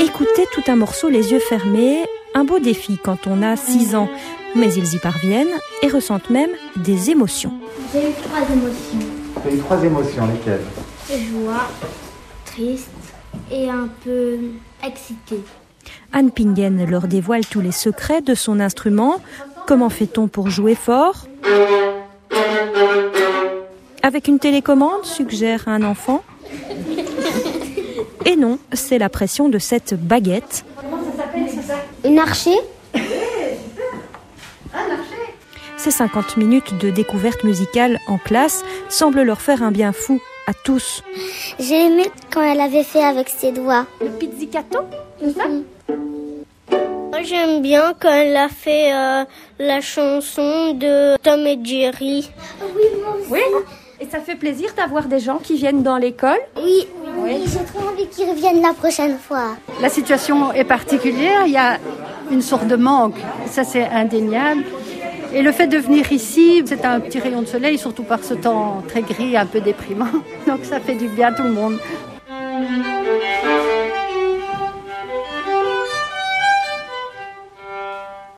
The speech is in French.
Écouter tout un morceau les yeux fermés, un beau défi quand on a 6 ans, mais ils y parviennent et ressentent même des émotions. J'ai eu trois émotions. Tu as eu trois émotions, lesquelles? Joie, triste et un peu excitée. Anne Pingen leur dévoile tous les secrets de son instrument. Comment fait-on pour jouer fort? Avec une télécommande, suggère un enfant. Et non, c'est la pression de cette baguette. Une archer Ces 50 minutes de découverte musicale en classe semblent leur faire un bien fou à tous. J'ai aimé quand elle avait fait avec ses doigts. Le pizzicato Moi, j'aime bien quand elle a fait euh, la chanson de Tom et Jerry. Oui. Et ça fait plaisir d'avoir des gens qui viennent dans l'école. Oui, j'ai trop envie qu'ils reviennent la prochaine fois. La situation est particulière, il y a une sorte de manque, ça c'est indéniable. Et le fait de venir ici, c'est un petit rayon de soleil, surtout par ce temps très gris, un peu déprimant. Donc ça fait du bien à tout le monde.